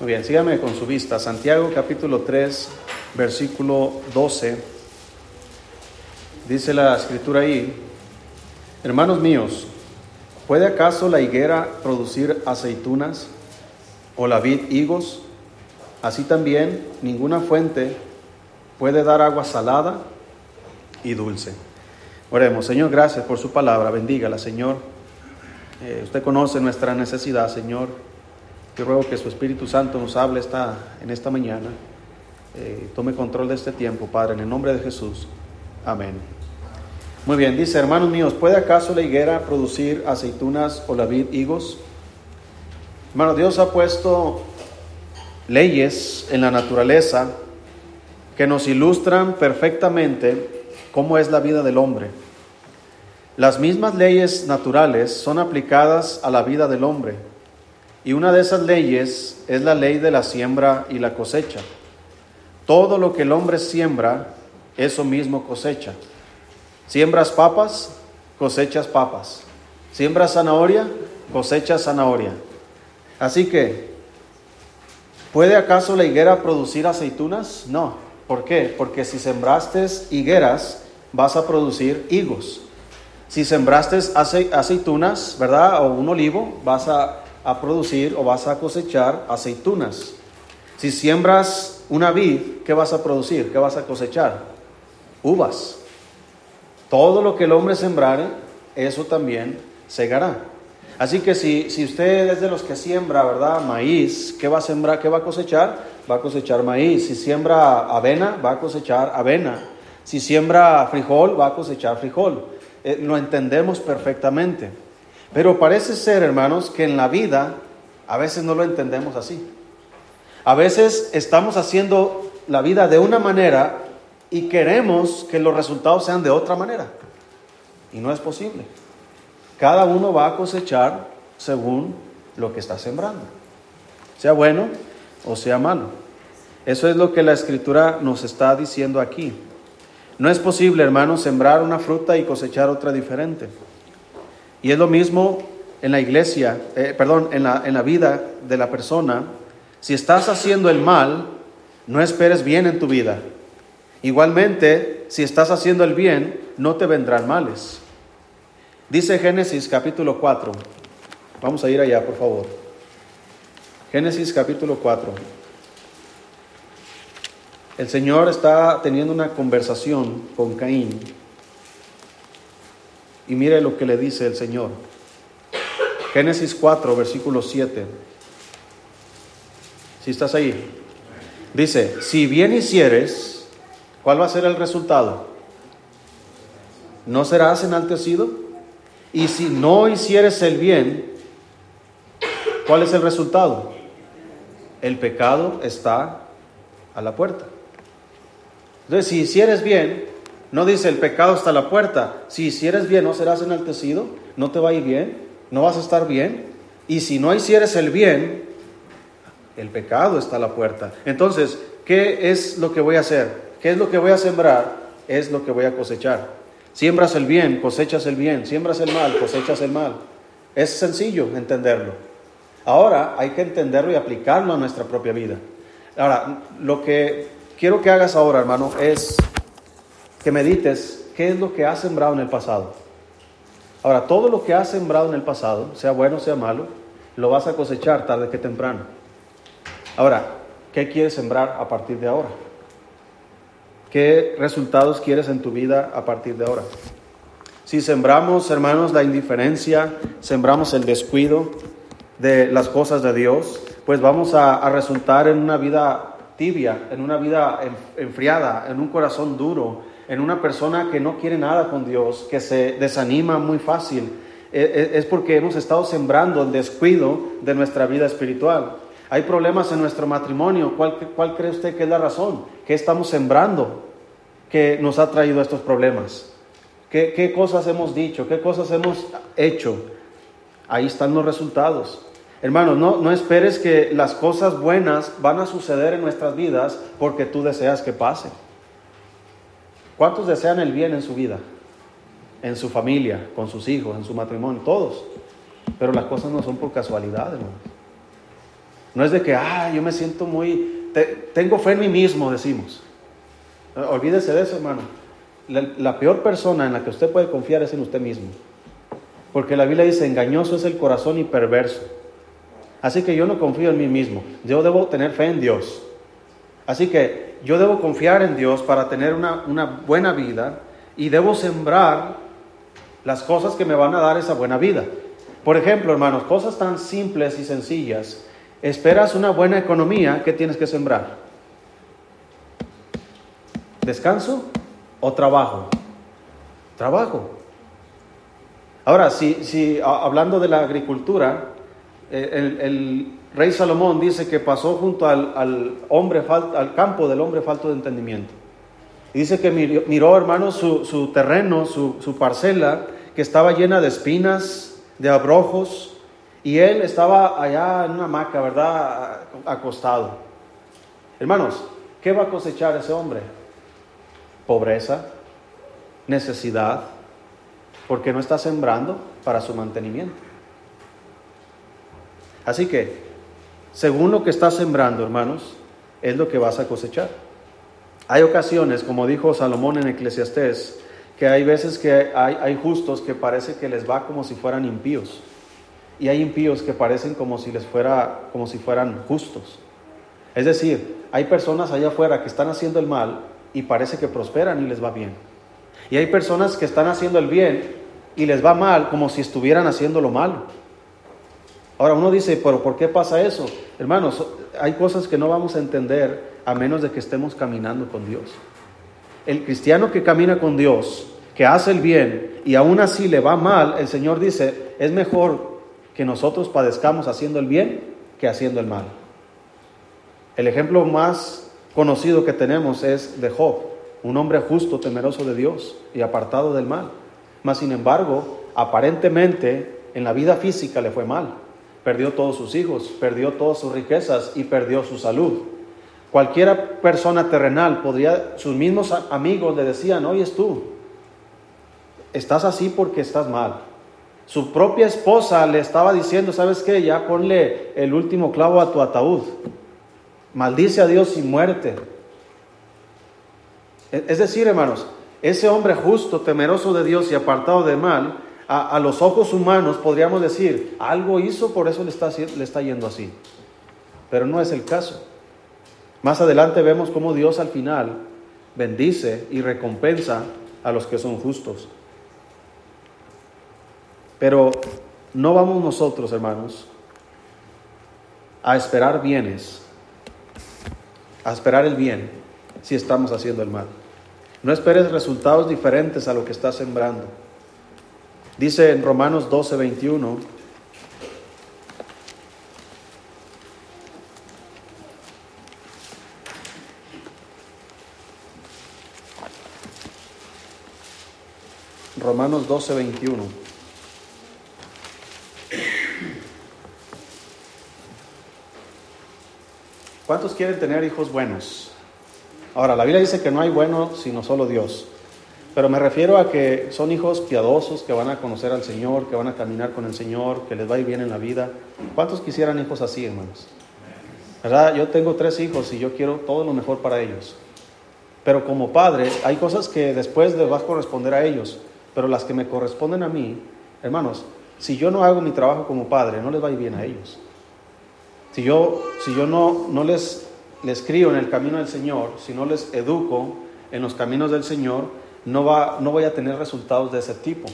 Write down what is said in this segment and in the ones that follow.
Muy bien, sígame con su vista. Santiago capítulo 3, versículo 12. Dice la escritura ahí, hermanos míos, ¿puede acaso la higuera producir aceitunas o la vid higos? Así también ninguna fuente puede dar agua salada y dulce. Oremos, Señor, gracias por su palabra, bendígala, Señor. Eh, usted conoce nuestra necesidad, Señor. Yo ruego que su Espíritu Santo nos hable esta, en esta mañana. Eh, tome control de este tiempo, Padre, en el nombre de Jesús. Amén. Muy bien, dice, hermanos míos, ¿puede acaso la higuera producir aceitunas o la vid higos? Hermano, Dios ha puesto leyes en la naturaleza que nos ilustran perfectamente cómo es la vida del hombre. Las mismas leyes naturales son aplicadas a la vida del hombre y una de esas leyes es la ley de la siembra y la cosecha. Todo lo que el hombre siembra, eso mismo cosecha. Siembras papas, cosechas papas. Siembras zanahoria, cosechas zanahoria. Así que, ¿puede acaso la higuera producir aceitunas? No. ¿Por qué? Porque si sembraste higueras, vas a producir higos. Si sembraste aceitunas, ¿verdad? O un olivo, vas a a producir o vas a cosechar aceitunas. Si siembras una vid, ¿qué vas a producir? ¿Qué vas a cosechar? Uvas. Todo lo que el hombre sembrare, eso también segará. Así que si, si usted es de los que siembra, ¿verdad? Maíz, ¿qué va a sembrar? ¿Qué va a cosechar? Va a cosechar maíz. Si siembra avena, va a cosechar avena. Si siembra frijol, va a cosechar frijol. Eh, lo entendemos perfectamente. Pero parece ser, hermanos, que en la vida a veces no lo entendemos así. A veces estamos haciendo la vida de una manera y queremos que los resultados sean de otra manera. Y no es posible. Cada uno va a cosechar según lo que está sembrando. Sea bueno o sea malo. Eso es lo que la escritura nos está diciendo aquí. No es posible, hermanos, sembrar una fruta y cosechar otra diferente. Y es lo mismo en la iglesia, eh, perdón, en la, en la vida de la persona. Si estás haciendo el mal, no esperes bien en tu vida. Igualmente, si estás haciendo el bien, no te vendrán males. Dice Génesis capítulo 4. Vamos a ir allá, por favor. Génesis capítulo 4. El Señor está teniendo una conversación con Caín y mire lo que le dice el Señor. Génesis 4, versículo 7. Si estás ahí. Dice, si bien hicieres, ¿cuál va a ser el resultado? ¿No serás enaltecido? Y si no hicieres el bien, ¿cuál es el resultado? El pecado está a la puerta. Entonces, si hicieres bien, no dice el pecado está a la puerta. Si hicieres bien, no serás enaltecido, no te va a ir bien, no vas a estar bien. Y si no hicieres el bien, el pecado está a la puerta. Entonces, ¿qué es lo que voy a hacer? ¿Qué es lo que voy a sembrar? Es lo que voy a cosechar. Siembras el bien, cosechas el bien. Siembras el mal, cosechas el mal. Es sencillo entenderlo. Ahora hay que entenderlo y aplicarlo a nuestra propia vida. Ahora, lo que quiero que hagas ahora, hermano, es que medites qué es lo que has sembrado en el pasado. Ahora, todo lo que has sembrado en el pasado, sea bueno o sea malo, lo vas a cosechar tarde que temprano. Ahora, ¿qué quieres sembrar a partir de ahora? ¿Qué resultados quieres en tu vida a partir de ahora? Si sembramos, hermanos, la indiferencia, sembramos el descuido de las cosas de Dios, pues vamos a, resultar en una vida tibia, en una vida enfriada, en un corazón duro, en una persona que no quiere nada con Dios, que se desanima muy fácil, e, e, es porque hemos estado sembrando el descuido de nuestra vida espiritual. Hay problemas en nuestro matrimonio. ¿Cuál, cuál cree usted que es la razón? ¿Qué estamos sembrando que nos ha traído estos problemas? ¿Qué, ¿Qué cosas hemos dicho? ¿Qué cosas hemos hecho? Ahí están los resultados. Hermanos, no, no esperes que las cosas buenas van a suceder en nuestras vidas porque tú deseas que pasen. ¿Cuántos desean el bien en su vida? En su familia, con sus hijos, en su matrimonio, todos. Pero las cosas no son por casualidad, hermanos. No es de que, ah, yo me siento muy, tengo fe en mí mismo, decimos. Olvídese de eso, hermano. la peor persona en la que usted puede confiar es en usted mismo. Porque la Biblia dice, engañoso es el corazón y perverso. Así que yo no confío en mí mismo. Yo debo tener fe en Dios. Así que yo debo confiar en Dios para tener una, una buena vida y debo sembrar las cosas que me van a dar esa buena vida. Por ejemplo, hermanos, cosas tan simples y sencillas. Esperas una buena economía, ¿qué tienes que sembrar? ¿Descanso o trabajo? Trabajo. Ahora, si, si hablando de la agricultura, eh, el, rey Salomón dice que pasó junto al, hombre, al campo del hombre falto de entendimiento. Dice que miró, hermano, su, terreno, su, su, parcela, que estaba llena de espinas, de abrojos, y él estaba allá en una hamaca, ¿verdad? Acostado. Hermanos, ¿qué va a cosechar ese hombre? Pobreza, necesidad, porque no está sembrando para su mantenimiento. Así que, según lo que estás sembrando, hermanos, es lo que vas a cosechar. Hay ocasiones, como dijo Salomón en Eclesiastés, que hay veces que hay, hay, justos que parece que les va como si fueran impíos. Y hay impíos que parecen como si les fuera, como si fueran justos. Es decir, hay personas allá afuera que están haciendo el mal y parece que prosperan y les va bien. Y hay personas que están haciendo el bien y les va mal como si estuvieran haciendo lo malo. Ahora uno dice, pero ¿por qué pasa eso? Hermanos, hay cosas que no vamos a entender a menos de que estemos caminando con Dios. El cristiano que camina con Dios, que hace el bien y aún así le va mal, el Señor dice, es mejor que nosotros padezcamos haciendo el bien que haciendo el mal. El ejemplo más conocido que tenemos es de Job, un hombre justo, temeroso de Dios y apartado del mal. Mas, sin embargo, aparentemente en la vida física le fue mal. Perdió todos sus hijos, perdió todas sus riquezas y perdió su salud. Cualquiera persona terrenal podría, sus mismos amigos le decían, oye tú, estás así porque estás mal. Su propia esposa le estaba diciendo, ¿sabes qué? Ya ponle el último clavo a tu ataúd. Maldice a Dios sin muerte. Es decir, hermanos, ese hombre justo, temeroso de Dios y apartado de mal, a, los ojos humanos podríamos decir, algo hizo, por eso le está, le está yendo así. Pero no es el caso. Más adelante vemos cómo Dios al final bendice y recompensa a los que son justos. Pero no vamos nosotros, hermanos, a esperar bienes, a esperar el bien si estamos haciendo el mal. No esperes resultados diferentes a lo que estás sembrando. Dice en Romanos 12, 21. Romanos 12, 21. ¿Cuántos quieren tener hijos buenos? Ahora, la Biblia dice que no hay bueno sino solo Dios. Pero me refiero a que son hijos piadosos que van a conocer al Señor, que van a caminar con el Señor, que les va a ir bien en la vida. ¿Cuántos quisieran hijos así, hermanos? ¿Verdad? Yo tengo tres hijos y yo quiero todo lo mejor para ellos. Pero como padre, hay cosas que después les va a corresponder a ellos, pero las que me corresponden a mí, hermanos, si yo no hago mi trabajo como padre, no les va a ir bien a ellos. Si yo, si yo no, no les les crío en el camino del Señor, si no les educo en los caminos del Señor, no, va, no voy a tener resultados de ese tipo.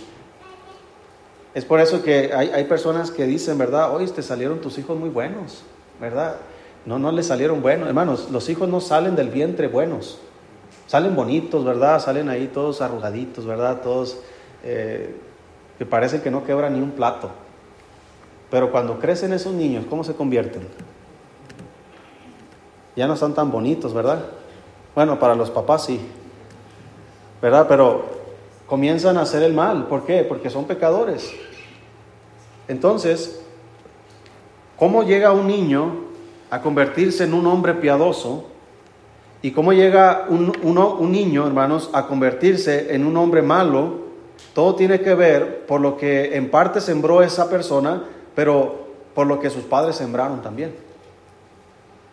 Es por eso que hay, hay personas que dicen, ¿verdad? Hoy te salieron tus hijos muy buenos, ¿verdad? No, no les salieron buenos. Hermanos, los hijos no salen del vientre buenos. Salen bonitos, ¿verdad? Salen ahí todos arrugaditos, ¿verdad? Todos eh, que parece que no quebran ni un plato. Pero cuando crecen esos niños, ¿cómo se convierten? ya no están tan bonitos, ¿verdad? Bueno, para los papás sí, ¿verdad? Pero comienzan a hacer el mal. ¿Por qué? Porque son pecadores. Entonces, ¿cómo llega un niño a convertirse en un hombre piadoso? ¿Y cómo llega un, un niño, hermanos, a convertirse en un hombre malo? Todo tiene que ver por lo que en parte sembró esa persona, pero por lo que sus padres sembraron también.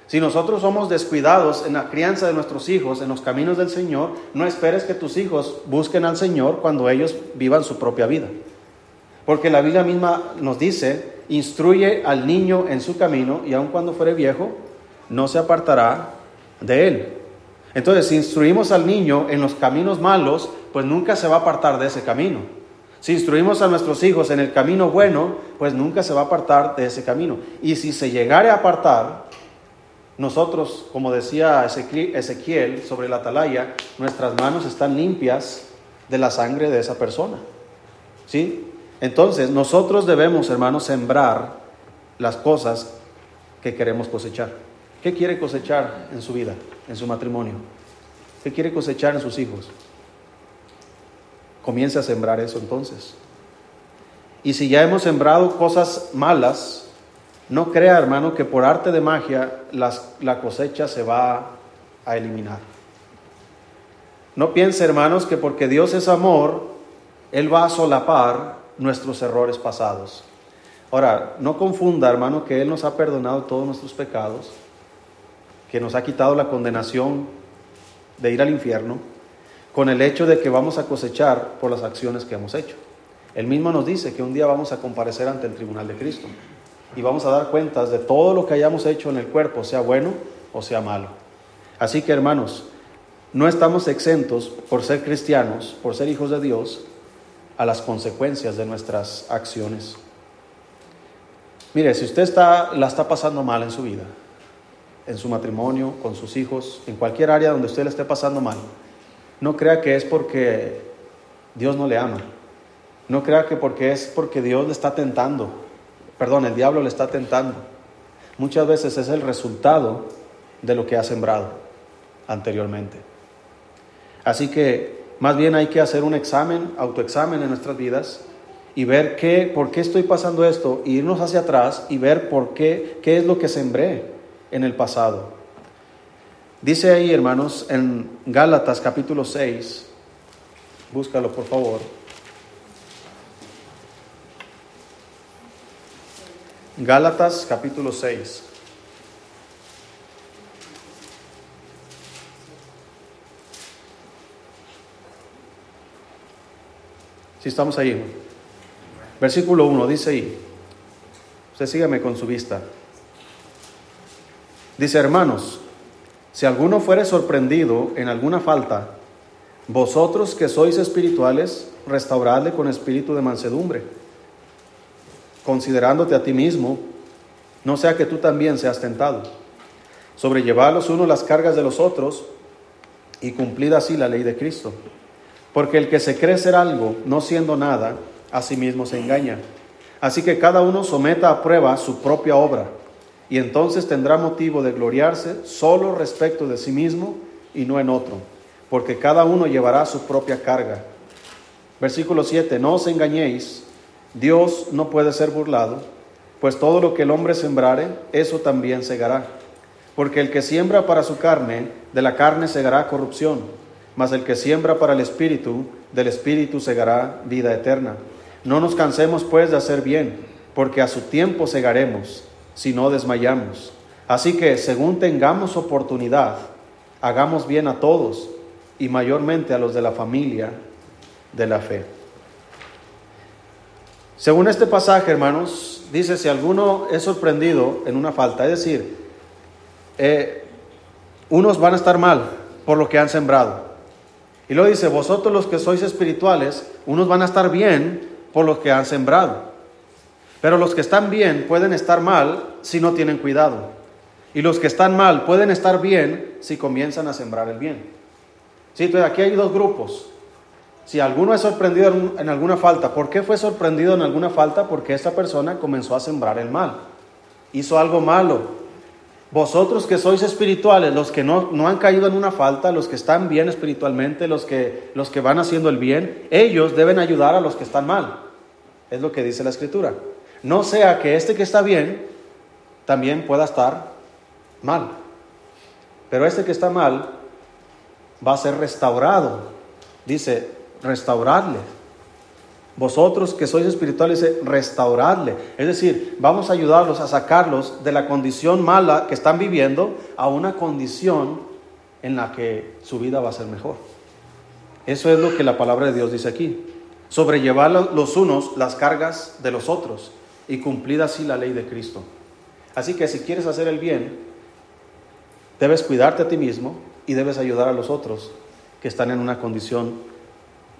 Si nosotros somos descuidados en la crianza de nuestros hijos, en los caminos del Señor, no esperes que tus hijos busquen al Señor cuando ellos vivan su propia vida. Porque la Biblia misma nos dice, instruye al niño en su camino y aun cuando fuere viejo, no se apartará de él. Entonces, si instruimos al niño en los caminos malos, pues nunca se va a apartar de ese camino. Si instruimos a nuestros hijos en el camino bueno, pues nunca se va a apartar de ese camino. Y si se llegare a apartar, nosotros, como decía Ezequiel sobre la atalaya, nuestras manos están limpias de la sangre de esa persona. ¿Sí? Entonces, nosotros debemos, hermanos, sembrar las cosas que queremos cosechar. ¿Qué quiere cosechar en su vida, en su matrimonio? ¿Qué quiere cosechar en sus hijos? Comience a sembrar eso entonces. Y si ya hemos sembrado cosas malas, no crea, hermano, que por arte de magia la cosecha se va a eliminar. No piense, hermanos, que porque Dios es amor, Él va a solapar nuestros errores pasados. Ahora, no confunda, hermano, que Él nos ha perdonado todos nuestros pecados, que nos ha quitado la condenación de ir al infierno, con el hecho de que vamos a cosechar por las acciones que hemos hecho. Él mismo nos dice que un día vamos a comparecer ante el tribunal de Cristo y vamos a dar cuentas de todo lo que hayamos hecho en el cuerpo, sea bueno o sea malo. Así que hermanos, no estamos exentos por ser cristianos, por ser hijos de Dios, a las consecuencias de nuestras acciones. Mire, si usted está, la está pasando mal en su vida, en su matrimonio, con sus hijos, en cualquier área donde usted le esté pasando mal, no crea que es porque Dios no le ama. No crea que porque es porque Dios le está tentando perdón, el diablo le está tentando. Muchas veces es el resultado de lo que ha sembrado anteriormente. Así que más bien hay que hacer un examen, autoexamen en nuestras vidas y ver qué, por qué estoy pasando esto, e irnos hacia atrás y ver por qué, qué es lo que sembré en el pasado. Dice ahí, hermanos, en Gálatas capítulo 6, búscalo por favor. Gálatas capítulo 6. Si estamos ahí. Versículo 1 dice ahí. Usted sígame con su vista. Dice, hermanos, si alguno fuere sorprendido en alguna falta, vosotros que sois espirituales, restauradle con espíritu de mansedumbre considerándote a ti mismo, no sea que tú también seas tentado. Sobrellevad los unos las cargas de los otros y cumplid así la ley de Cristo. Porque el que se cree ser algo, no siendo nada, a sí mismo se engaña. Así que cada uno someta a prueba su propia obra, y entonces tendrá motivo de gloriarse solo respecto de sí mismo y no en otro, porque cada uno llevará su propia carga. Versículo 7, no os engañéis, Dios no puede ser burlado, pues todo lo que el hombre sembrare, eso también segará. Porque el que siembra para su carne, de la carne segará corrupción, mas el que siembra para el espíritu, del espíritu segará vida eterna. No nos cansemos pues de hacer bien, porque a su tiempo segaremos, si no desmayamos. Así que, según tengamos oportunidad, hagamos bien a todos, y mayormente a los de la familia de la fe. Según este pasaje, hermanos, dice, si alguno es sorprendido en una falta, es decir, eh, unos van a estar mal por lo que han sembrado. Y luego dice, vosotros los que sois espirituales, unos van a estar bien por lo que han sembrado. Pero los que están bien pueden estar mal si no tienen cuidado. Y los que están mal pueden estar bien si comienzan a sembrar el bien. Sí, entonces aquí hay dos grupos. Si alguno es sorprendido en alguna falta, ¿por qué fue sorprendido en alguna falta? Porque esta persona comenzó a sembrar el mal. Hizo algo malo. Vosotros que sois espirituales, los que no, no han caído en una falta, los que están bien espiritualmente, los que, los que van haciendo el bien, ellos deben ayudar a los que están mal. Es lo que dice la escritura. No sea que este que está bien también pueda estar mal. Pero este que está mal va a ser restaurado. Dice, restaurarle. Vosotros que sois espirituales, restauradle. Es decir, vamos a ayudarlos a sacarlos de la condición mala que están viviendo a una condición en la que su vida va a ser mejor. Eso es lo que la palabra de Dios dice aquí. Sobrellevar los unos las cargas de los otros y cumplir así la ley de Cristo. Así que si quieres hacer el bien, debes cuidarte a ti mismo y debes ayudar a los otros que están en una condición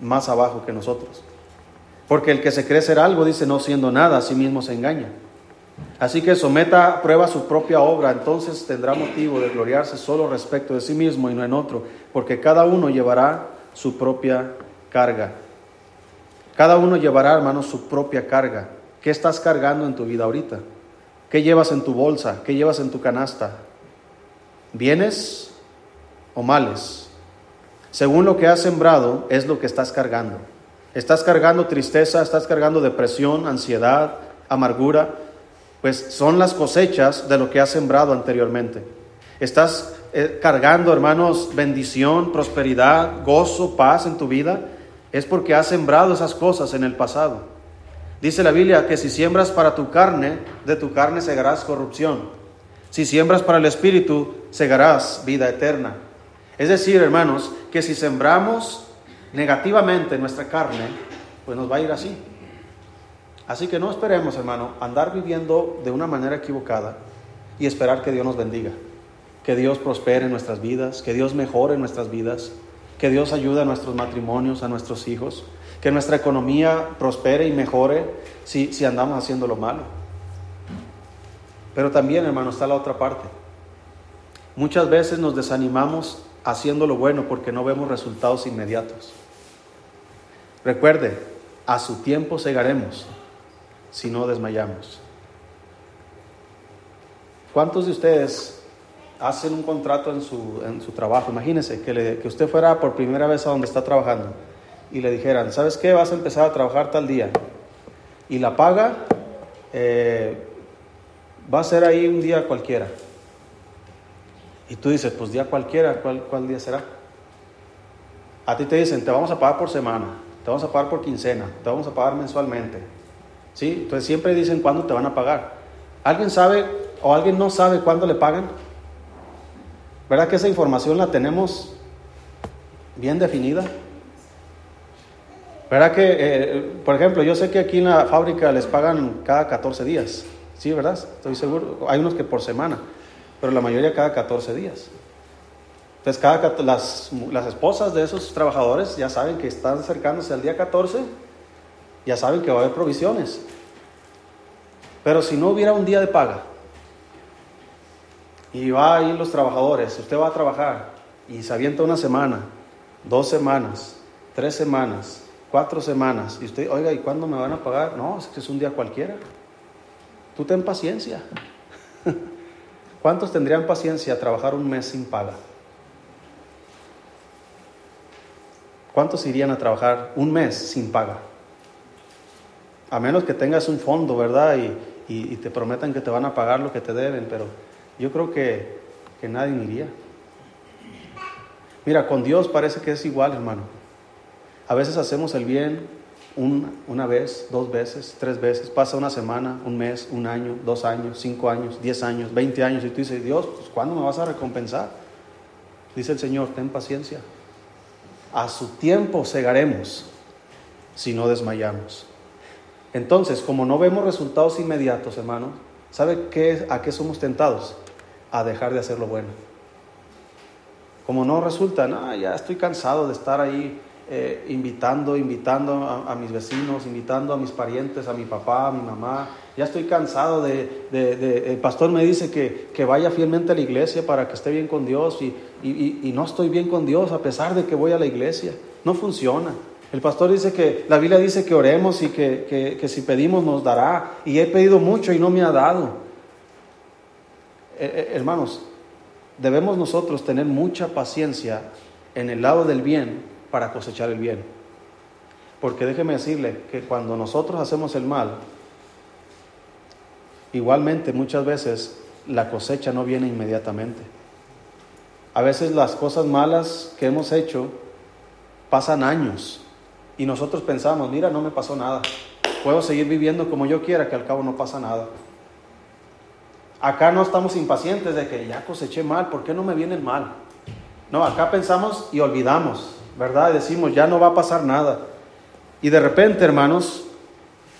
más abajo que nosotros. Porque el que se cree ser algo, dice, no siendo nada, a sí mismo se engaña. Así que someta a prueba su propia obra, entonces tendrá motivo de gloriarse solo respecto de sí mismo y no en otro, porque cada uno llevará su propia carga. Cada uno llevará, hermanos, su propia carga. ¿Qué estás cargando en tu vida ahorita? ¿Qué llevas en tu bolsa? ¿Qué llevas en tu canasta? ¿Bienes o males? Según lo que has sembrado, es lo que estás cargando. Estás cargando tristeza, estás cargando depresión, ansiedad, amargura, pues son las cosechas de lo que has sembrado anteriormente. Estás eh, cargando, hermanos, bendición, prosperidad, gozo, paz en tu vida, es porque has sembrado esas cosas en el pasado. Dice la Biblia que si siembras para tu carne, de tu carne segarás corrupción. Si siembras para el Espíritu, segarás vida eterna. Es decir, hermanos, que si sembramos negativamente nuestra carne, pues nos va a ir así. Así que no esperemos, hermano, andar viviendo de una manera equivocada y esperar que Dios nos bendiga, que Dios prospere nuestras vidas, que Dios mejore nuestras vidas, que Dios ayude a nuestros matrimonios, a nuestros hijos, que nuestra economía prospere y mejore si, si andamos haciendo lo malo. Pero también, hermano, está la otra parte. Muchas veces nos desanimamos haciendo lo bueno porque no vemos resultados inmediatos. Recuerde, a su tiempo segaremos si no desmayamos. ¿Cuántos de ustedes hacen un contrato en su, en su trabajo? Imagínense que, que usted fuera por primera vez a donde está trabajando y le dijeran, ¿sabes qué? Vas a empezar a trabajar tal día. Y la paga eh, va a ser ahí un día cualquiera. Y tú dices, pues día cualquiera, ¿cuál, ¿cuál día será? A ti te dicen, te vamos a pagar por semana, te vamos a pagar por quincena, te vamos a pagar mensualmente. ¿Sí? Entonces siempre dicen cuándo te van a pagar. ¿Alguien sabe o alguien no sabe cuándo le pagan? ¿Verdad que esa información la tenemos bien definida? ¿Verdad que, eh, por ejemplo, yo sé que aquí en la fábrica les pagan cada 14 días? Sí, ¿verdad? Estoy seguro. Hay unos que por semana, pero la mayoría cada 14 días. Entonces, cada, las, las esposas de esos trabajadores ya saben que están acercándose al día 14, ya saben que va a haber provisiones. Pero si no hubiera un día de paga, y va a ir los trabajadores, usted va a trabajar y se avienta una semana, dos semanas, tres semanas, cuatro semanas, y usted, oiga, ¿y cuándo me van a pagar? No, es que es un día cualquiera. Tú ten paciencia. ¿Cuántos tendrían paciencia a trabajar un mes sin paga? ¿Cuántos irían a trabajar un mes sin paga? A menos que tengas un fondo, ¿verdad? Y, te prometan que te van a pagar lo que te deben, pero yo creo que, que nadie iría. Mira, con Dios parece que es igual, hermano. A veces hacemos el bien, una, vez, dos veces, tres veces, pasa una semana, un mes, un año, dos años, cinco años, diez años, veinte años, y tú dices, Dios, pues, ¿cuándo me vas a recompensar? Dice el Señor, ten paciencia. A su tiempo segaremos si no desmayamos. Entonces, como no vemos resultados inmediatos, hermano, ¿sabe qué, a qué somos tentados? A dejar de hacer lo bueno. Como no resulta, no, ya estoy cansado de estar ahí eh, invitando, invitando a, mis vecinos, invitando a mis parientes, a mi papá, a mi mamá. Ya estoy cansado de, el pastor me dice que, que, vaya fielmente a la iglesia para que esté bien con Dios y, y, no estoy bien con Dios a pesar de que voy a la iglesia. No funciona. El pastor dice que la Biblia dice que oremos y que, que, que si pedimos nos dará. Y he pedido mucho y no me ha dado. Eh, eh, hermanos, debemos nosotros tener mucha paciencia en el lado del bien para cosechar el bien. Porque déjeme decirle que cuando nosotros hacemos el mal, igualmente muchas veces la cosecha no viene inmediatamente. A veces las cosas malas que hemos hecho pasan años Y nosotros pensamos, mira, no me pasó nada. Puedo seguir viviendo como yo quiera, que al cabo no pasa nada. Acá no estamos impacientes de que ya coseché mal, ¿por qué no me viene el mal? No, acá pensamos y olvidamos, ¿verdad? Decimos, ya no va a pasar nada. Y de repente, hermanos,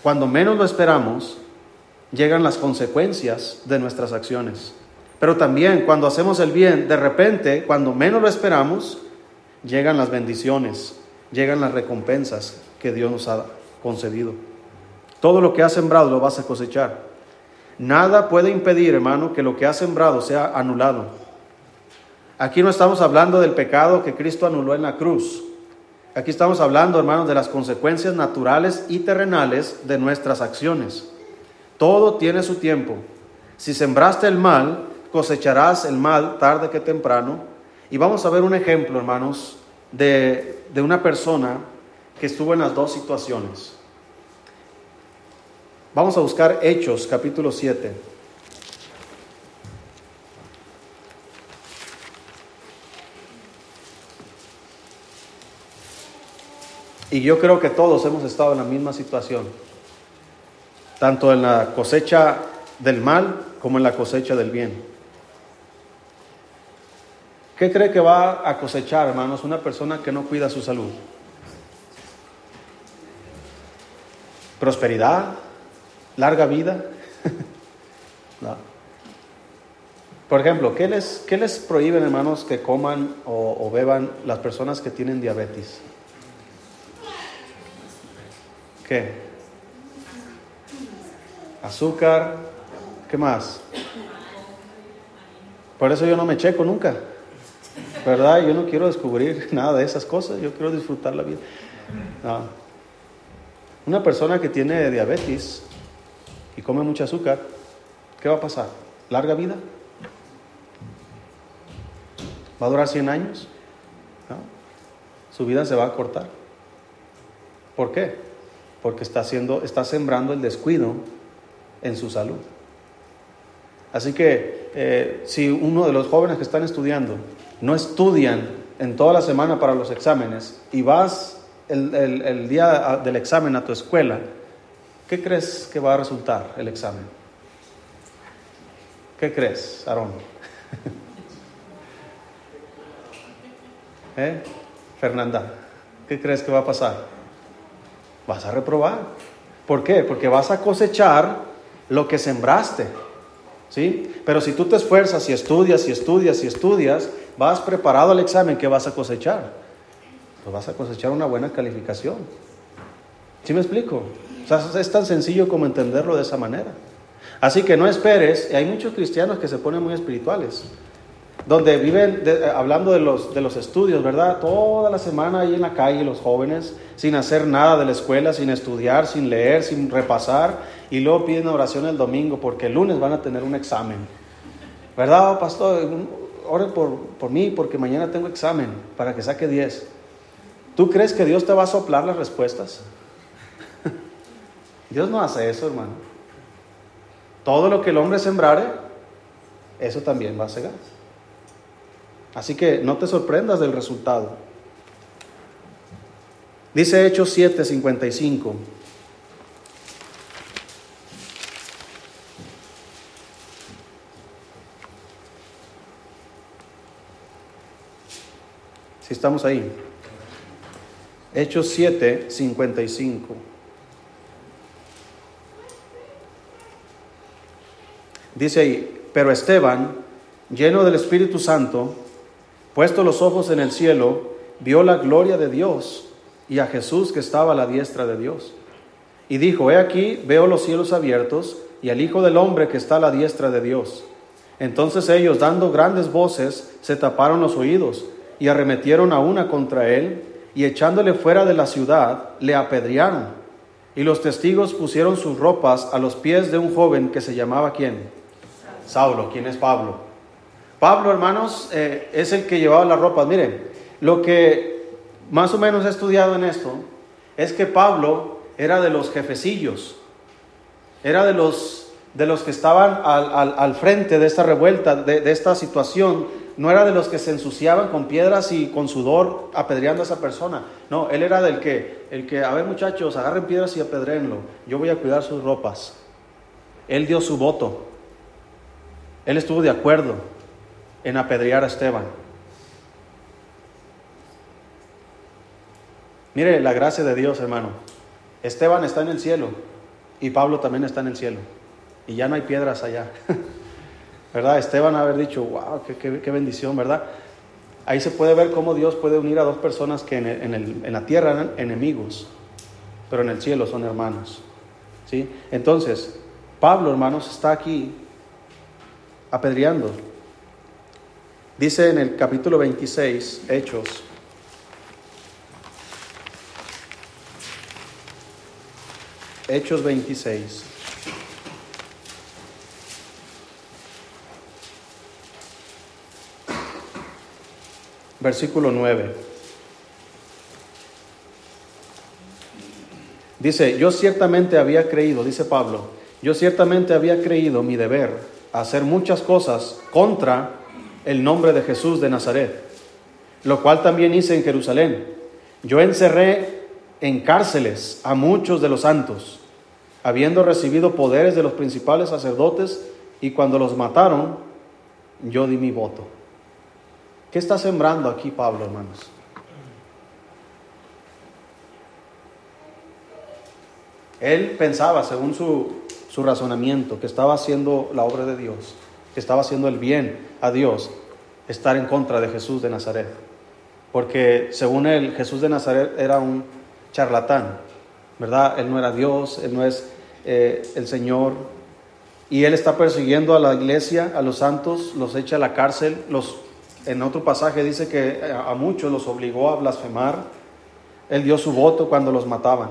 cuando menos lo esperamos, llegan las consecuencias de nuestras acciones. Pero también cuando hacemos el bien, de repente, cuando menos lo esperamos, llegan las bendiciones, llegan las recompensas que Dios nos ha concedido. Todo lo que has sembrado lo vas a cosechar. Nada puede impedir, hermano, que lo que has sembrado sea anulado. Aquí no estamos hablando del pecado que Cristo anuló en la cruz. Aquí estamos hablando, hermanos, de las consecuencias naturales y terrenales de nuestras acciones. Todo tiene su tiempo. Si sembraste el mal, cosecharás el mal tarde que temprano. Y vamos a ver un ejemplo, hermanos, de, de una persona que estuvo en las dos situaciones. Vamos a buscar Hechos, capítulo 7. Y yo creo que todos hemos estado en la misma situación, tanto en la cosecha del mal como en la cosecha del bien. ¿Qué cree que va a cosechar, hermanos, una persona que no cuida su salud? Prosperidad, larga vida. Por ejemplo, ¿qué les, ¿qué les, prohíben, hermanos, que coman o, o beban las personas que tienen diabetes? ¿Qué? Azúcar. ¿Qué más? Por eso yo no me checo nunca. ¿Verdad? Yo no quiero descubrir nada de esas cosas. Yo quiero disfrutar la vida. Una persona que tiene diabetes y come mucho azúcar, ¿qué va a pasar? ¿Larga vida? ¿Va a durar 100 años? Su vida se va a cortar. ¿Por qué? Porque está, haciendo, está sembrando el descuido en su salud. Así que eh, si uno de los jóvenes que están estudiando no estudian en toda la semana para los exámenes y vas el, día del examen a tu escuela, ¿qué crees que va a resultar el examen? ¿Qué crees, Aarón? ¿Eh? Fernanda, ¿qué crees que va a pasar? Vas a reprobar. ¿Por qué? Porque vas a cosechar lo que sembraste. ¿Sí? Pero si tú te esfuerzas y estudias y estudias y estudias, vas preparado al examen, ¿qué vas a cosechar? Pues vas a cosechar una buena calificación. ¿Sí me explico? O sea, es tan sencillo como entenderlo de esa manera. Así que no esperes, hay muchos cristianos que se ponen muy espirituales donde viven eh, hablando de los, de los estudios, ¿verdad? Toda la semana ahí en la calle los jóvenes, sin hacer nada de la escuela, sin estudiar, sin leer, sin repasar, y luego piden oración el domingo porque el lunes van a tener un examen. ¿Verdad, oh, pastor? Ore por, por mí porque mañana tengo examen para que saque 10. ¿Tú crees que Dios te va a soplar las respuestas? Dios no hace eso, hermano. Todo lo que el hombre sembrare, eso también va a cegar. Así que no te sorprendas del resultado. Dice Hechos 7:55. Si estamos ahí. Hechos 7:55. Dice ahí, pero Esteban, lleno del Espíritu Santo, Puesto los ojos en el cielo, vio la gloria de Dios y a Jesús que estaba a la diestra de Dios. Y dijo, he aquí, veo los cielos abiertos y al Hijo del Hombre que está a la diestra de Dios. Entonces ellos, dando grandes voces, se taparon los oídos y arremetieron a una contra él y echándole fuera de la ciudad, le apedrearon. Y los testigos pusieron sus ropas a los pies de un joven que se llamaba quién? Saulo. ¿Quién es Pablo? Pablo, hermanos, eh, es el que llevaba las ropas. Miren, lo que más o menos he estudiado en esto es que Pablo era de los jefecillos, era de los, de los que estaban al, frente de esta revuelta, de, esta situación no era de los que se ensuciaban con piedras y con sudor apedreando a esa persona. No, él era del que, el que, a ver muchachos, agarren piedras y apedrenlo. Yo voy a cuidar sus ropas. Él dio su voto. Él estuvo de acuerdo en apedrear a Esteban. Mire la gracia de Dios, hermano. Esteban está en el cielo y Pablo también está en el cielo. Y ya no hay piedras allá. ¿Verdad? Esteban haber dicho, wow, qué, bendición, ¿verdad? Ahí se puede ver cómo Dios puede unir a dos personas que en, la tierra eran enemigos, pero en el cielo son hermanos. ¿sí? Entonces, Pablo, hermanos, está aquí apedreando. Dice en el capítulo 26, Hechos, Hechos 26. Versículo 9. Dice, yo ciertamente había creído, dice Pablo, yo ciertamente había creído mi deber hacer muchas cosas contra el nombre de Jesús de Nazaret, lo cual también hice en Jerusalén. Yo encerré en cárceles a muchos de los santos, habiendo recibido poderes de los principales sacerdotes, y cuando los mataron, yo di mi voto. ¿Qué está sembrando aquí Pablo, hermanos? Él pensaba, según su, su razonamiento, que estaba haciendo la obra de Dios, que estaba haciendo el bien a Dios, estar en contra de Jesús de Nazaret. Porque según él, Jesús de Nazaret era un charlatán, ¿verdad? Él no era Dios, él no es eh, el Señor. Y él está persiguiendo a la iglesia, a los santos, los echa a la cárcel. En otro pasaje dice que a, muchos los obligó a blasfemar. Él dio su voto cuando los mataban.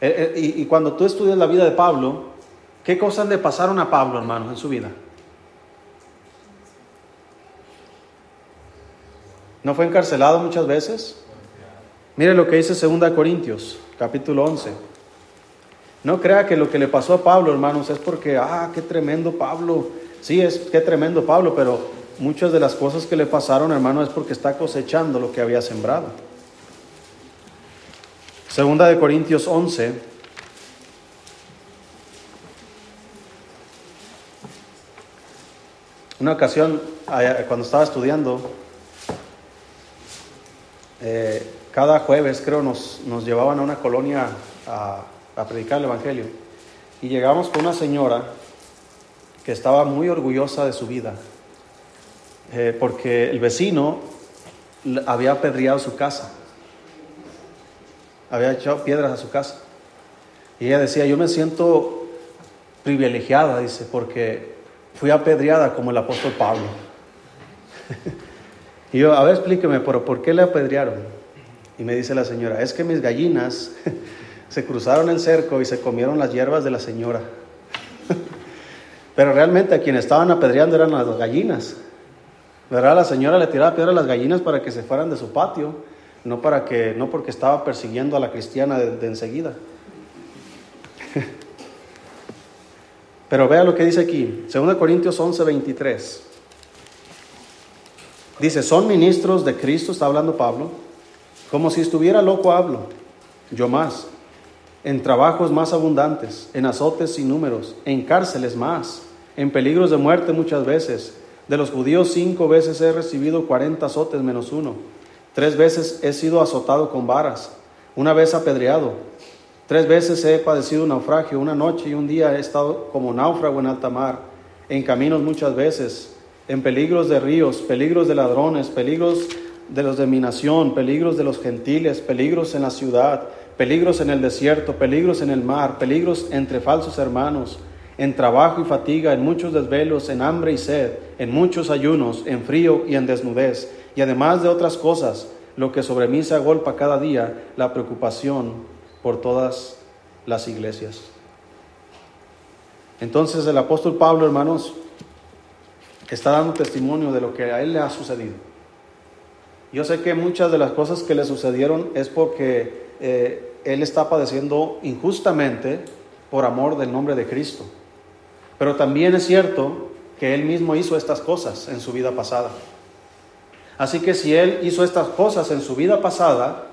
Eh, eh, y cuando tú estudias la vida de Pablo, ¿qué cosas le pasaron a Pablo, hermanos, en su vida? ¿No fue encarcelado muchas veces? Mire lo que dice 2 Corintios, capítulo 11. No crea que lo que le pasó a Pablo, hermanos, es porque, ah, qué tremendo Pablo. Sí, es qué tremendo Pablo, pero muchas de las cosas que le pasaron, hermano, es porque está cosechando lo que había sembrado. Segunda de Corintios 11. Una ocasión, cuando estaba estudiando, eh, cada jueves, creo, nos, nos llevaban a una colonia a, predicar el Evangelio. Y llegamos con una señora que estaba muy orgullosa de su vida, eh, porque el vecino había apedreado su casa, había echado piedras a su casa. Y ella decía, yo me siento privilegiada, dice, porque fui apedreada como el apóstol Pablo. y yo, a ver, explíqueme, pero ¿por qué le apedrearon? Y me dice la señora, es que mis gallinas se cruzaron el cerco y se comieron las hierbas de la señora. Pero realmente a quienes estaban apedreando eran las gallinas. ¿Verdad? La señora le tiraba piedra a las gallinas para que se fueran de su patio, no, para que, no porque estaba persiguiendo a la cristiana de, enseguida. Pero vea lo que dice aquí, 2 Corintios 11, 23. Dice, son ministros de Cristo, está hablando Pablo, como si estuviera loco hablo, yo más, en trabajos más abundantes, en azotes sin números, en cárceles más, en peligros de muerte muchas veces. De los judíos cinco veces he recibido cuarenta azotes menos uno. Tres veces he sido azotado con varas, una vez apedreado. Tres veces he padecido un naufragio, una noche y un día he estado como náufrago en alta mar, en caminos muchas veces, en peligros de ríos, peligros de ladrones, peligros de los de mi nación, peligros de los gentiles, peligros en la ciudad, peligros en el desierto, peligros en el mar, peligros entre falsos hermanos, en trabajo y fatiga, en muchos desvelos, en hambre y sed, en muchos ayunos, en frío y en desnudez, y además de otras cosas, lo que sobre mí se agolpa cada día, la preocupación por todas las iglesias. Entonces el apóstol Pablo, hermanos, está dando testimonio de lo que a él le ha sucedido. Yo sé que muchas de las cosas que le sucedieron es porque eh, él está padeciendo injustamente por amor del nombre de Cristo. Pero también es cierto que Él mismo hizo estas cosas en su vida pasada. Así que si Él hizo estas cosas en su vida pasada,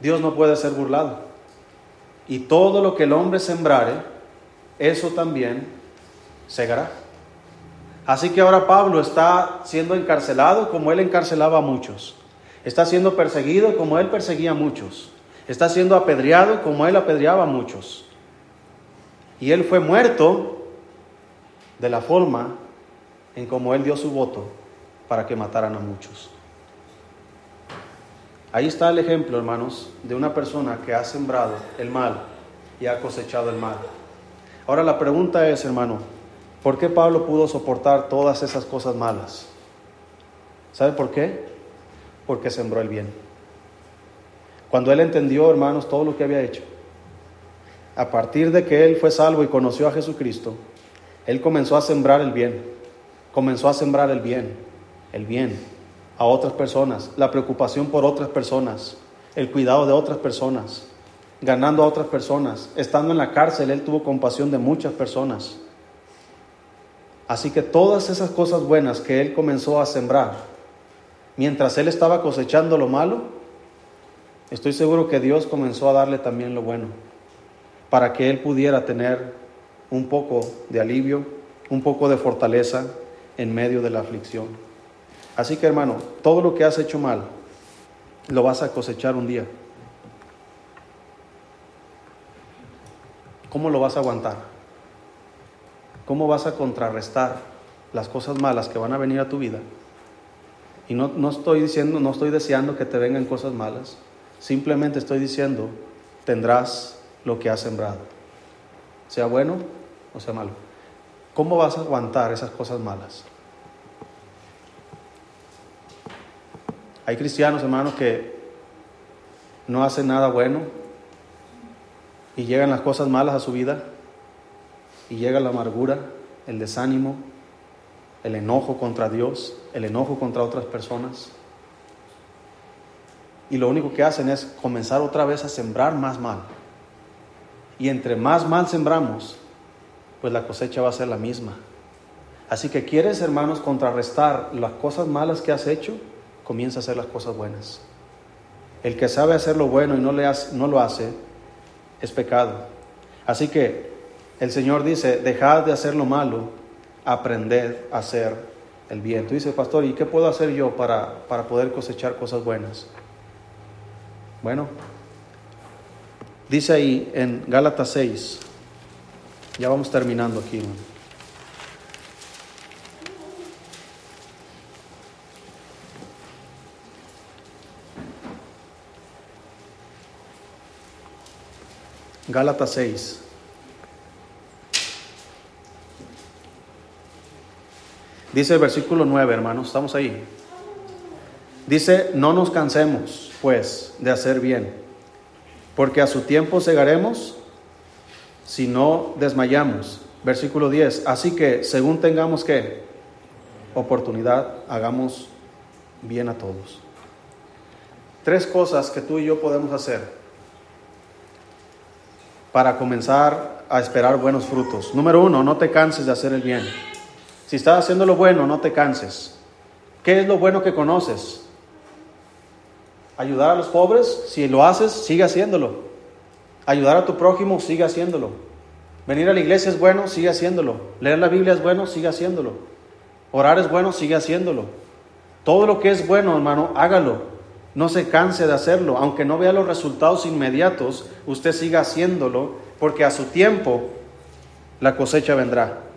Dios no puede ser burlado. Y todo lo que el hombre sembrare, eso también segará. Así que ahora Pablo está siendo encarcelado como él encarcelaba a muchos. Está siendo perseguido como él perseguía a muchos. Está siendo apedreado como él apedreaba a muchos. Y él fue muerto de la forma en como él dio su voto para que mataran a muchos. Ahí está el ejemplo, hermanos, de una persona que ha sembrado el mal y ha cosechado el mal. Ahora la pregunta es, hermano, ¿por qué Pablo pudo soportar todas esas cosas malas? ¿Sabe por qué? Porque sembró el bien. Cuando él entendió, hermanos, todo lo que había hecho, a partir de que él fue salvo y conoció a Jesucristo, él comenzó a sembrar el bien, comenzó a sembrar el bien, el bien a otras personas, la preocupación por otras personas, el cuidado de otras personas, ganando a otras personas. Estando en la cárcel, él tuvo compasión de muchas personas. Así que todas esas cosas buenas que él comenzó a sembrar, mientras él estaba cosechando lo malo, estoy seguro que Dios comenzó a darle también lo bueno, para que él pudiera tener un poco de alivio, un poco de fortaleza en medio de la aflicción. Así que hermano, todo lo que has hecho mal, lo vas a cosechar un día. ¿Cómo lo vas a aguantar? ¿Cómo vas a contrarrestar las cosas malas que van a venir a tu vida? Y no, no estoy diciendo, no estoy deseando que te vengan cosas malas. Simplemente estoy diciendo, tendrás lo que has sembrado. Sea bueno o sea malo. ¿Cómo vas a aguantar esas cosas malas? Hay cristianos, hermanos, que no hacen nada bueno y llegan las cosas malas a su vida y llega la amargura, el desánimo, el enojo contra Dios, el enojo contra otras personas. Y lo único que hacen es comenzar otra vez a sembrar más mal. Y entre más mal sembramos, pues la cosecha va a ser la misma. Así que quieres, hermanos, contrarrestar las cosas malas que has hecho, comienza a hacer las cosas buenas. El que sabe hacer lo bueno y no, le hace, no lo hace, es pecado. Así que el Señor dice, dejad de hacer lo malo, aprended a hacer el bien. Tú dices, pastor, ¿y qué puedo hacer yo para, para poder cosechar cosas buenas? Bueno, dice ahí en Gálatas 6, ya vamos terminando aquí. Gálatas 6. Dice el versículo 9, hermanos, estamos ahí. Dice, no nos cansemos, pues, de hacer bien, porque a su tiempo segaremos si no desmayamos. Versículo 10, así que según tengamos que oportunidad, hagamos bien a todos. Tres cosas que tú y yo podemos hacer para comenzar a esperar buenos frutos. Número uno, no te canses de hacer el bien. Si estás haciendo lo bueno, no te canses. ¿Qué es lo bueno que conoces? Ayudar a los pobres, si lo haces, sigue haciéndolo. Ayudar a tu prójimo, sigue haciéndolo. Venir a la iglesia es bueno, sigue haciéndolo. Leer la Biblia es bueno, sigue haciéndolo. Orar es bueno, sigue haciéndolo. Todo lo que es bueno, hermano, hágalo. No se canse de hacerlo, aunque no vea los resultados inmediatos, usted siga haciéndolo, porque a su tiempo la cosecha vendrá.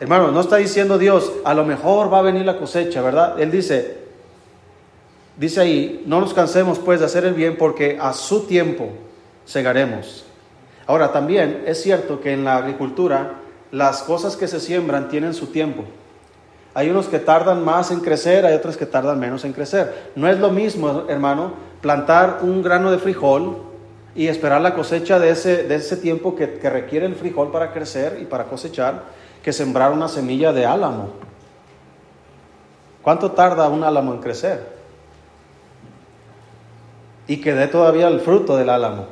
Hermano, no está diciendo Dios, a lo mejor va a venir la cosecha, ¿verdad? Él dice, dice ahí, no nos cansemos pues de hacer el bien, porque a su tiempo segaremos. Ahora, también es cierto que en la agricultura las cosas que se siembran tienen su tiempo. Hay unos que tardan más en crecer, hay otros que tardan menos en crecer. No es lo mismo, hermano, plantar un grano de frijol y esperar la cosecha de ese, de ese tiempo que, que requiere el frijol para crecer y para cosechar, que sembrar una semilla de álamo. ¿Cuánto tarda un álamo en crecer? Y que dé todavía el fruto del álamo.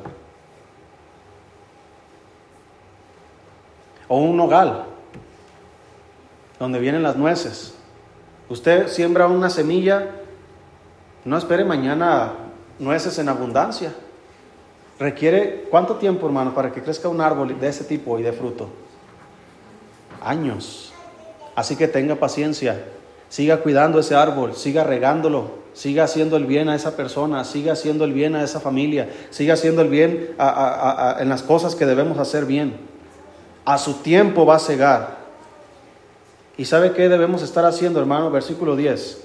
O un nogal. donde vienen las nueces. Usted siembra una semilla, no espere mañana nueces en abundancia. Requiere cuánto tiempo, hermano, para que crezca un árbol de ese tipo y de fruto? Años. Así que tenga paciencia, siga cuidando ese árbol, siga regándolo, siga haciendo el bien a esa persona, siga haciendo el bien a esa familia, siga haciendo el bien en las cosas que debemos hacer bien. A su tiempo va a cegar. ¿Y sabe qué debemos estar haciendo, hermano? Versículo 10.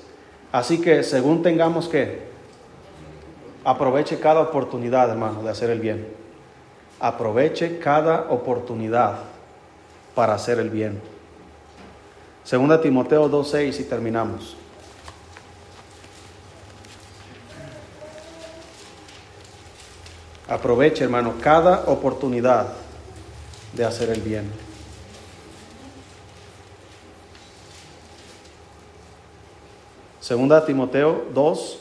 Así que según tengamos que, aproveche cada oportunidad, hermano, de hacer el bien. Aproveche cada oportunidad para hacer el bien. Segunda Timoteo 2.6 y terminamos. Aproveche, hermano, cada oportunidad de hacer el bien. Segunda Timoteo 2,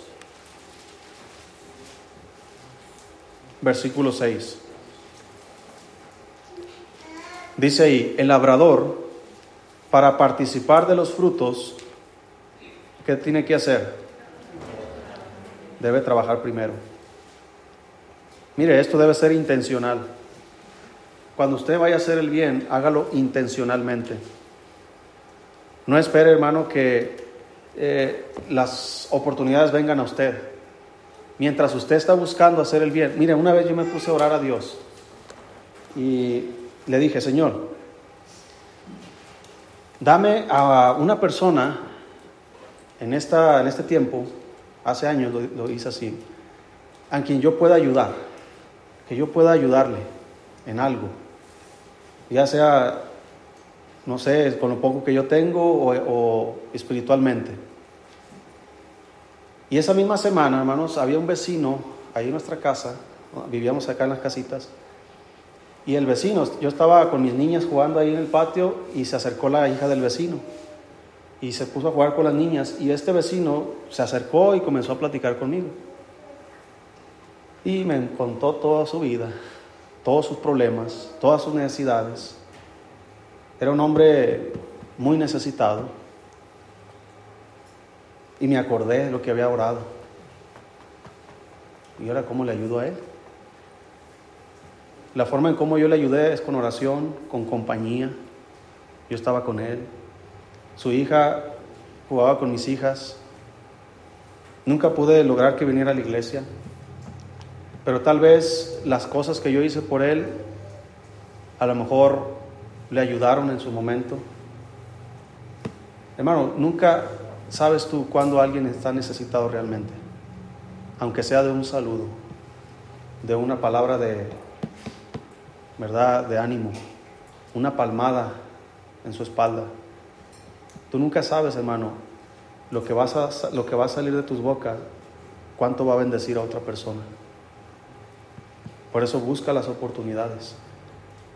versículo 6. Dice ahí, el labrador, para participar de los frutos, ¿qué tiene que hacer? Debe trabajar primero. Mire, esto debe ser intencional. Cuando usted vaya a hacer el bien, hágalo intencionalmente. No espere, hermano, que eh, las oportunidades vengan a usted. Mientras usted está buscando hacer el bien. Mire, una vez yo me puse a orar a Dios y le dije, Señor, dame a una persona en, esta, en este tiempo, hace años lo, lo hice así, a quien yo pueda ayudar que yo pueda ayudarle en algo, ya sea, no sé, con lo poco que yo tengo o, espiritualmente. Y esa misma semana, hermanos, había un vecino ahí en nuestra casa, vivíamos acá en las casitas, y el vecino, yo estaba con mis niñas jugando ahí en el patio y se acercó la hija del vecino y se puso a jugar con las niñas y este vecino se acercó y comenzó a platicar conmigo y me contó toda su vida, todos sus problemas, todas sus necesidades. Era un hombre muy necesitado y me acordé de lo que había orado. Y ahora, ¿cómo le ayudo a él? La forma en cómo yo le ayudé es con oración, con compañía. Yo estaba con él. Su hija jugaba con mis hijas. Nunca pude lograr que viniera a la iglesia. Pero tal vez las cosas que yo hice por él, a lo mejor le ayudaron en su momento. Hermano, nunca sabes tú cuándo alguien está necesitado realmente, aunque sea de un saludo, de una palabra de, ¿verdad?, de ánimo, una palmada en su espalda. Tú nunca sabes, hermano, lo que, vas a, lo que va a salir de tus bocas, cuánto va a bendecir a otra persona. Por eso busca las oportunidades.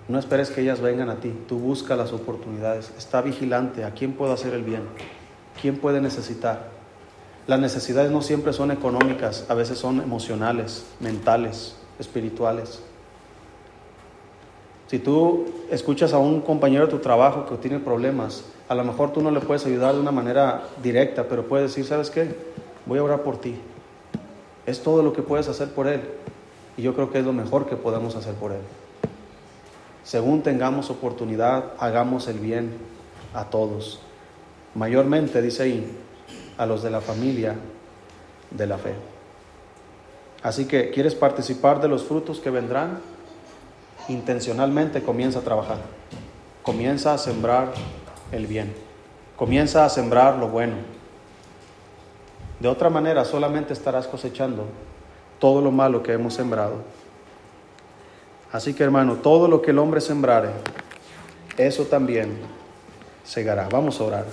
No esperes que ellas vengan a ti, tú busca las oportunidades. Está vigilante a quién puedo hacer el bien, quién puede necesitar. Las necesidades no siempre son económicas, a veces son emocionales, mentales, espirituales. Si tú escuchas a un compañero de tu trabajo que tiene problemas, a lo mejor tú no le puedes ayudar de una manera directa, pero puedes decir, ¿sabes qué? Voy a orar por ti. Es todo lo que puedes hacer por él. Y yo creo que es lo mejor que podemos hacer por Él. Según tengamos oportunidad, hagamos el bien a todos. Mayormente, dice ahí, a los de la familia de la fe. Así que, ¿quieres participar de los frutos que vendrán? Intencionalmente comienza a trabajar. Comienza a sembrar el bien. Comienza a sembrar lo bueno. De otra manera, solamente estarás cosechando todo lo malo que hemos sembrado. Así que hermano, todo lo que el hombre sembrare, eso también segará. Vamos a orar.